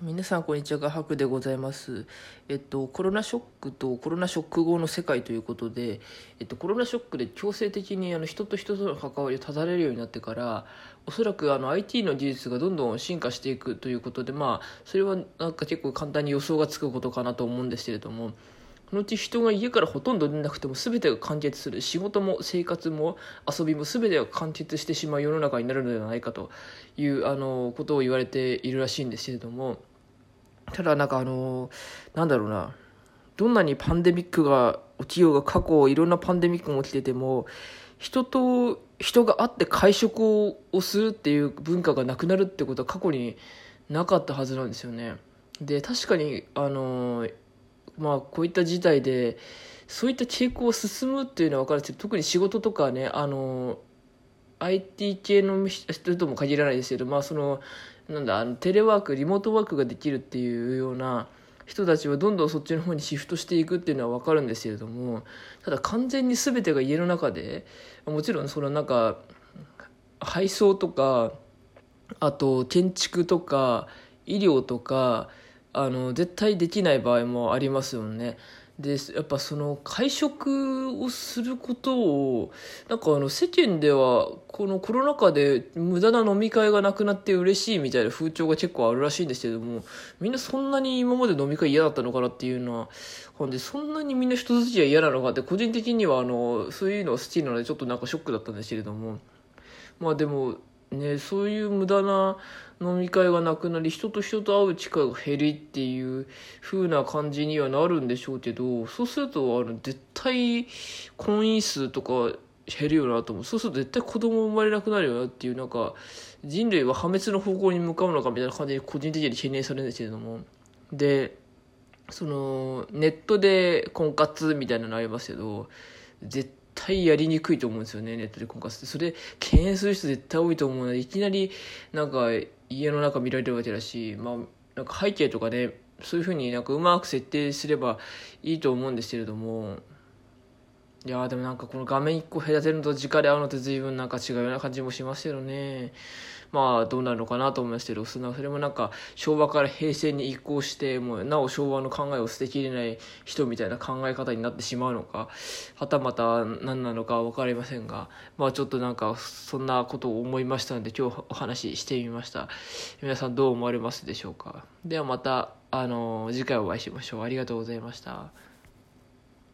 皆さんこんにちは画伯でございます。えっとコロナショックとコロナショック後の世界ということでえっとコロナショックで強制的にあの人と人との関わりを断たれるようになってからおそらくあの IT の技術がどんどん進化していくということでまあそれはなんか結構簡単に予想がつくことかなと思うんですけれどもこのうち人が家からほとんど出なくても全てが完結する。仕事も生活も遊びも全てが完結してしまう世の中になるのではないかというあのことを言われているらしいんですけれどもただなんかあのなんだろうなどんなにパンデミックが起きようが過去いろんなパンデミックも起きてても人と人が会って会食をするっていう文化がなくなるってことは過去になかったはずなんですよね。で確かにあのまあ、こういった事態でそういった傾向を進むっていうのは分かるんですけど特に仕事とかねあの IT 系の人とも限らないですけど、まあ、そのなんだあのテレワークリモートワークができるっていうような人たちはどんどんそっちの方にシフトしていくっていうのは分かるんですけれどもただ完全に全てが家の中でもちろんそのなんか配送とかあと建築とか医療とかあの絶対できない場合もありますよね。でやっぱその会食をすることをなんかあの世間ではこのコロナ禍で無駄な飲み会がなくなって嬉しいみたいな風潮が結構あるらしいんですけどもみんなそんなに今まで飲み会嫌だったのかなっていうのはほんでそんなにみんな人付き合い嫌なのかって個人的にはあのそういうのが好きなのでちょっとなんかショックだったんですけれども。まあでもね、そういう無駄な飲み会がなくなり人と人と会う機会が減りっていう風な感じにはなるんでしょうけどそうするとあの絶対婚姻数とか減るよなと思う。そうすると絶対子供生まれなくなるよなっていうなんか人類は破滅の方向に向かうのかみたいな感じで個人的に懸念されるんですけれども。でそのネットで婚活みたいなのありますけど絶対やりにくいと思うんですよねネットで婚活って。それ敬遠する人絶対多いと思うのでいきなりなんか家の中見られるわけだしまあなんか背景とかねそういうふうになんかうまく設定すればいいと思うんですけれどもいやでもなんかこの画面1個隔てるのと直で会うのって随分なんか違うような感じもしますけどね。まあどうなるのかなと思いますけどそれもなんか昭和から平成に移行してもうなお昭和の考えを捨てきれない人みたいな考え方になってしまうのかはたまた何なのか分かりませんがまあちょっとなんかそんなことを思いましたので今日お話ししてみました。皆さんどう思われますでしょうか？ではまたあの次回お会いしましょう。ありがとうございました。